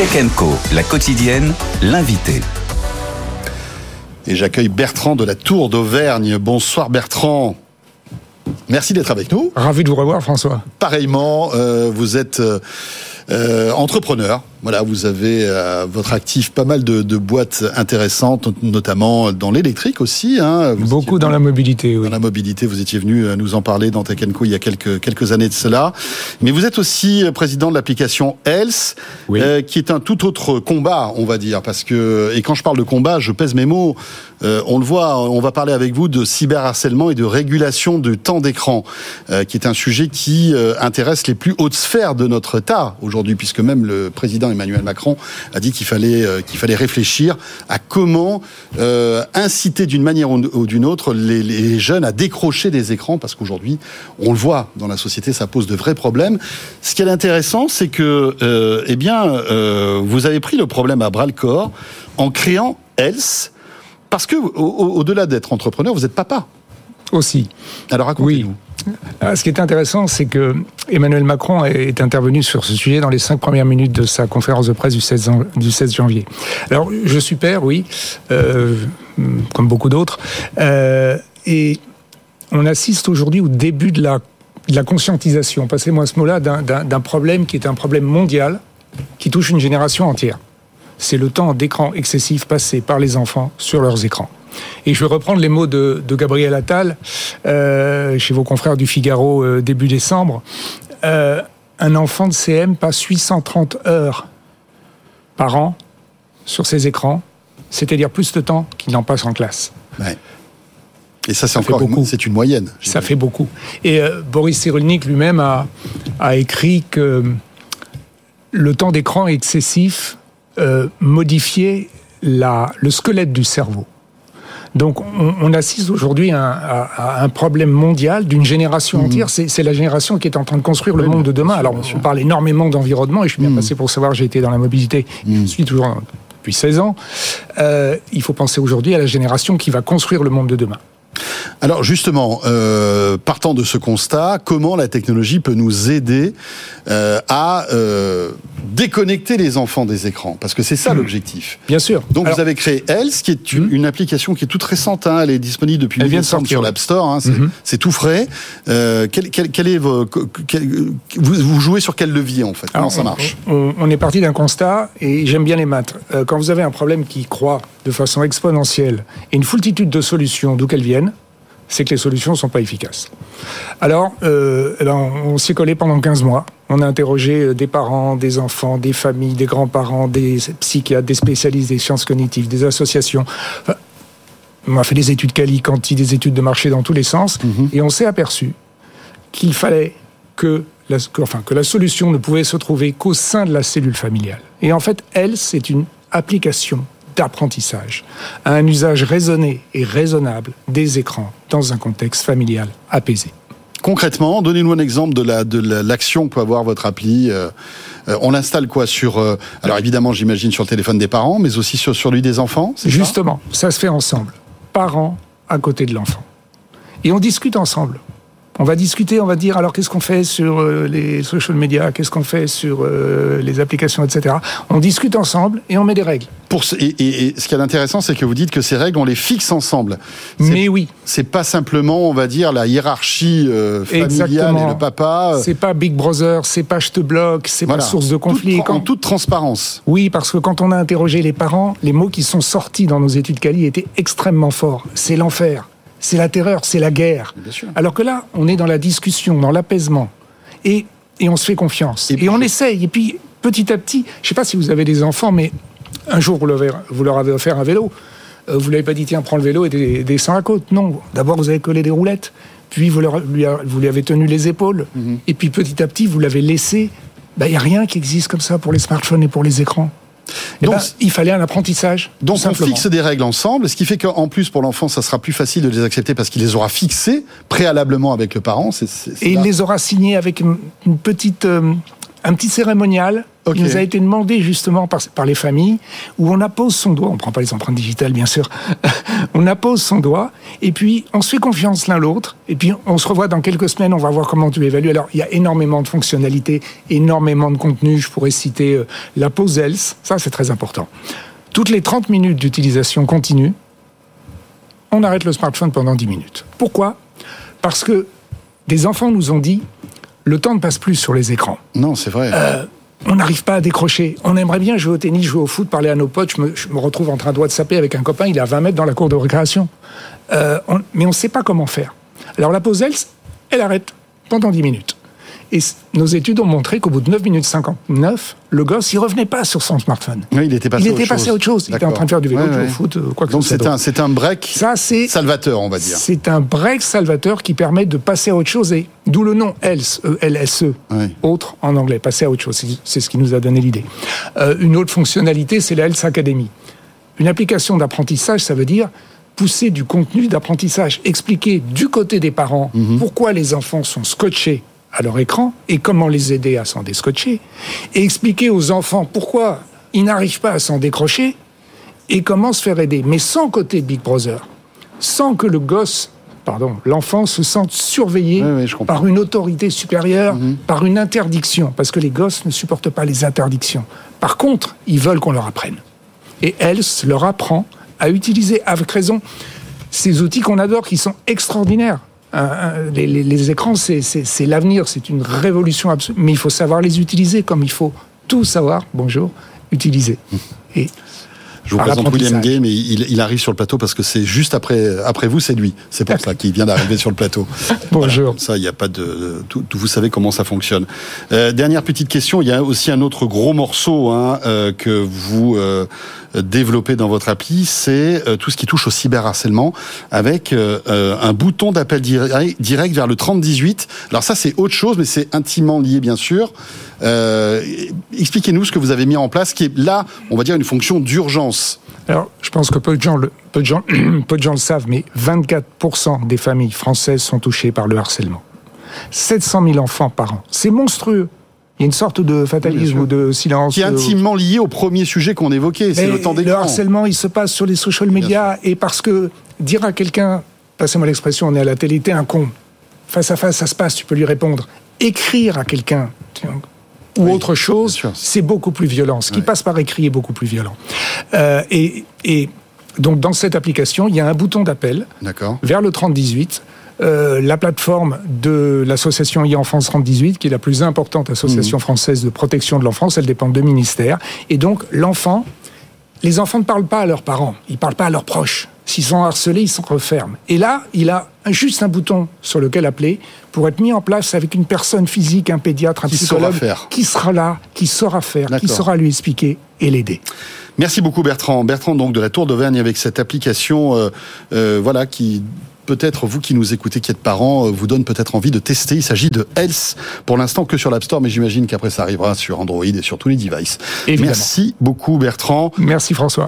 Tech Co, la quotidienne, l'invité. Et j'accueille Bertrand de la Tour d'Auvergne. Bonsoir Bertrand. Merci d'être avec nous. Ravi de vous revoir François. Pareillement, euh, vous êtes euh, euh, entrepreneur. Voilà, vous avez à votre actif pas mal de, de boîtes intéressantes, notamment dans l'électrique aussi. Hein. Vous Beaucoup dans venu- la mobilité, oui. Dans la mobilité, vous étiez venu euh, nous en parler dans Co il y a quelques, quelques années de cela. Mais vous êtes aussi euh, président de l'application Oui. euh, qui est un tout autre combat, on va dire. Parce que, et quand je parle de combat, je pèse mes mots. Euh, on le voit, on va parler avec vous de cyberharcèlement et de régulation du temps d'écran, euh, qui est un sujet qui euh, intéresse les plus hautes sphères de notre État aujourd'hui, puisque même le président Emmanuel Macron a dit qu'il fallait, euh, réfléchir à comment euh, inciter d'une manière ou d'une autre les, jeunes à décrocher des écrans, parce qu'aujourd'hui, on le voit dans la société, ça pose de vrais problèmes. Ce qui est intéressant, c'est que, euh, eh vous avez pris le problème à bras le corps en créant Else, parce que au- au- au-delà d'être entrepreneur, vous êtes papa. Aussi. Alors racontez-nous. Ah, Ce qui est intéressant, c'est que Emmanuel Macron est intervenu sur ce sujet dans les cinq premières minutes de sa conférence de presse du 16, jan- du 16 janvier. Alors, je suis père, oui, euh, comme beaucoup d'autres, euh, et on assiste aujourd'hui au début de la, de la conscientisation, passez-moi ce mot-là, d'un problème qui est un problème mondial qui touche une génération entière. C'est le temps d'écran excessif passé par les enfants sur leurs écrans. Et je vais reprendre les mots de, de Gabriel Attal euh, chez vos confrères du Figaro euh, début décembre. Euh, un enfant de CM passe 830 heures par an sur ses écrans, c'est-à-dire plus de temps qu'il n'en passe en classe. Ouais. Et ça, c'est encore beaucoup. c'est une moyenne. Ça fait beaucoup. Et Boris Cyrulnik lui-même a, a écrit que le temps d'écran excessif modifiait la, le squelette du cerveau. Donc on, on assiste aujourd'hui à, un- à- à un problème mondial d'une génération entière. C'est la génération qui est en train de construire le. Oui, monde de demain. Alors on parle énormément d'environnement et je suis bien Mhm. passé pour savoir, j'ai été dans la mobilité, je suis toujours depuis 16 ans. Euh, il faut penser aujourd'hui à la génération qui va construire le monde de demain. Alors justement, euh, partant de ce constat, comment la technologie peut nous aider euh, à euh, déconnecter les enfants des écrans? Parce que c'est ça l'objectif. Bien sûr. Donc Alors- vous avez créé Else, qui est une, une application qui est toute récente. hein, elle est disponible depuis Elle vient de sortir, sur l'App Store. hein, c'est Mhm. c'est tout frais. Quel, quel- quel est vos, quel- vous, vous jouez sur quel levier en fait? Comment ça on- marche? on, on est parti d'un constat, et j'aime bien les maths. Quand vous avez un problème qui croît de façon exponentielle et une foultitude de solutions, d'où qu'elles viennent, c'est que les solutions ne sont pas efficaces. Alors, euh, eh ben, on s'y est collé pendant 15 mois. On a interrogé euh, des parents, des enfants, des familles, des grands-parents, des psychiatres, des spécialistes des sciences cognitives, des associations. Enfin, on a fait des études quali, quanti, des études de marché dans tous les sens, et on s'est aperçu qu'il fallait que la, que- enfin, que la solution ne pouvait se trouver qu'au sein de la cellule familiale. Et en fait, elle, c'est une application d'apprentissage, à un usage raisonné et raisonnable des écrans dans un contexte familial apaisé. Concrètement, donnez-nous un exemple de la de la- l'action que peut avoir votre appli. euh, euh, on l'installe quoi sur euh, Alors évidemment, j'imagine sur le téléphone des parents, mais aussi sur sur lui des enfants. ça? Justement, ça se fait ensemble, parents à côté de l'enfant. Et on discute ensemble. On va discuter, on va dire alors qu'est-ce qu'on fait sur euh, les social media, qu'est-ce qu'on fait sur euh, les applications, etc. On discute ensemble et on met des règles. Pour ce- et, et- et ce qui est intéressant, c'est que vous dites que ces règles, on les fixe ensemble. Mais oui, c'est pas simplement, on va dire, la hiérarchie euh, familiale Exactement. et le papa. euh, c'est pas Big Brother, c'est pas je te bloque, c'est voilà. pas source de conflit. Toute- en toute transparence. Oui, parce que quand on a interrogé les parents, les mots qui sont sortis dans nos études Cali étaient extrêmement forts. C'est l'enfer, c'est la terreur, c'est la guerre. Alors que là, on est dans la discussion, dans l'apaisement. Et, et on se fait confiance. Et on essaye. Et puis, petit à petit, je sais pas si vous avez des enfants, mais un jour, vous, leur avez offert un vélo. Euh, vous l'avez pas dit, tiens, prends le vélo et descends à côte. Non. D'abord, vous avez collé des roulettes. Puis, vous, leur- lui, a- vous lui avez tenu les épaules. Mhm. Et puis, petit à petit, vous l'avez laissé. Il n'y a rien qui existe comme ça pour les smartphones et pour les écrans. Eh Donc- ben, il fallait un apprentissage. Donc on fixe des règles ensemble, ce qui fait qu'en plus pour l'enfant, ça sera plus facile de les accepter parce qu'il les aura fixées préalablement avec le parent. Et il les aura signés avec une, une petite, euh, un petit cérémonial Ok. qui nous a été demandé justement par, par les familles, où on appose son doigt, on prend pas les empreintes digitales bien sûr, on appose son doigt, et puis on se fait confiance l'un l'autre, et puis on se revoit dans quelques semaines, on va voir comment tu évalues. Alors il y a énormément de fonctionnalités, énormément de contenu, je pourrais citer euh, la pause else, ça c'est très important. Toutes les 30 minutes d'utilisation continue, on arrête le smartphone pendant 10 minutes. Pourquoi? Parce que des enfants nous ont dit, le temps ne passe plus sur les écrans Non, c'est vrai. On n'arrive pas à décrocher. On aimerait bien jouer au tennis, jouer au foot, parler à nos potes. Je me, retrouve en train de WhatsApper avec un copain, il est à 20 mètres dans la cour de récréation. Euh, mais on ne sait pas comment faire. Alors la pause else, elle arrête pendant 10 minutes. Et s- nos études ont montré qu'au bout de 9 minutes 59, le gosse, il revenait pas sur son smartphone. Oui, il était passé il était passé chose. à autre chose. Il était en train de faire du vélo, Ouais, ouais. au foot, quoi que Donc ce soit. c'est un, d'autre. c'est un break Ça, salvateur, on va dire. c'est un break salvateur qui permet de passer à autre chose et d'où le nom else, E E-L-S-E, Oui. autre en anglais, passer à autre chose. C'est- ce qui nous a donné l'idée. Euh, une autre fonctionnalité, c'est la Health Academy. Une application d'apprentissage, ça veut dire pousser du contenu d'apprentissage, expliquer du côté des parents pourquoi les enfants sont scotchés à leur écran et comment les aider à s'en déscotcher, et expliquer aux enfants pourquoi ils n'arrivent pas à s'en décrocher et comment se faire aider, mais sans côté Big Brother, sans que le gosse, pardon, l'enfant se sente surveillé Oui, oui, par une autorité supérieure, par une interdiction, parce que les gosses ne supportent pas les interdictions. Par contre, ils veulent qu'on leur apprenne. Et Else leur apprend à utiliser avec raison ces outils qu'on adore, qui sont extraordinaires. Les, les- les écrans, c'est l'avenir, c'est une révolution absolue. Mais il faut savoir les utiliser comme il faut tout savoir, bonjour, utiliser. Et Je vous présente William. Gay, mais il, il arrive sur le plateau parce que c'est juste après, après vous, c'est lui. C'est pour ça qu'il vient d'arriver sur le plateau. Bonjour. Voilà, ça, il n'y a pas de. Tout, tout- vous savez comment ça fonctionne. Euh, dernière petite question. Il y a aussi un autre gros morceau hein, euh, que vous euh, développez dans votre appli, c'est tout ce qui touche au cyberharcèlement, avec un bouton d'appel direct, direct vers le 3018. Alors ça, c'est autre chose, mais c'est intimement lié, bien sûr. Expliquez-nous ce que vous avez mis en place, qui est là, on va dire, une fonction d'urgence. Alors, je pense que peu de gens le, peu de gens, peu de gens le savent, mais 24% des familles françaises sont touchées par le harcèlement. 700 000 enfants par an. C'est monstrueux. Il y a une sorte de fatalisme ou de silence. Qui est euh, intimement lié au premier sujet qu'on évoquait, c'est le temps Le harcèlement, il se passe sur les social media et parce que dire à quelqu'un, passez-moi l'expression, on est à la télé, t'es un con. Face à face, ça se passe, tu peux lui répondre. Écrire à quelqu'un ou Oui, autre chose, c'est beaucoup plus violent. Ce qui Ouais. passe par écrit est beaucoup plus violent. Euh, et, et donc dans cette application, il y a un bouton d'appel vers le 3018. Euh, la plateforme de l'association e-enfance 3018, qui est la plus importante association Mmh. française de protection de l'enfance, elle dépend de deux ministères. Et donc, l'enfant, les enfants ne parlent pas à leurs parents, ils ne parlent pas à leurs proches. S'ils sont harcelés, ils se referment. Et là, il a juste un bouton sur lequel appeler pour être mis en place avec une personne physique, un pédiatre, un Qui psychologue, faire. qui sera là, qui saura faire, qui saura lui expliquer et l'aider. Merci beaucoup Bertrand. Bertrand donc de la Tour d'Auvergne avec cette application, euh, euh, voilà qui peut-être vous qui nous écoutez, qui êtes parents, euh, vous donne peut-être envie de tester. Il s'agit de Health pour l'instant que sur l'App Store, mais j'imagine qu'après ça arrivera sur Android et sur tous les devices. Évidemment. Merci beaucoup Bertrand. Merci François.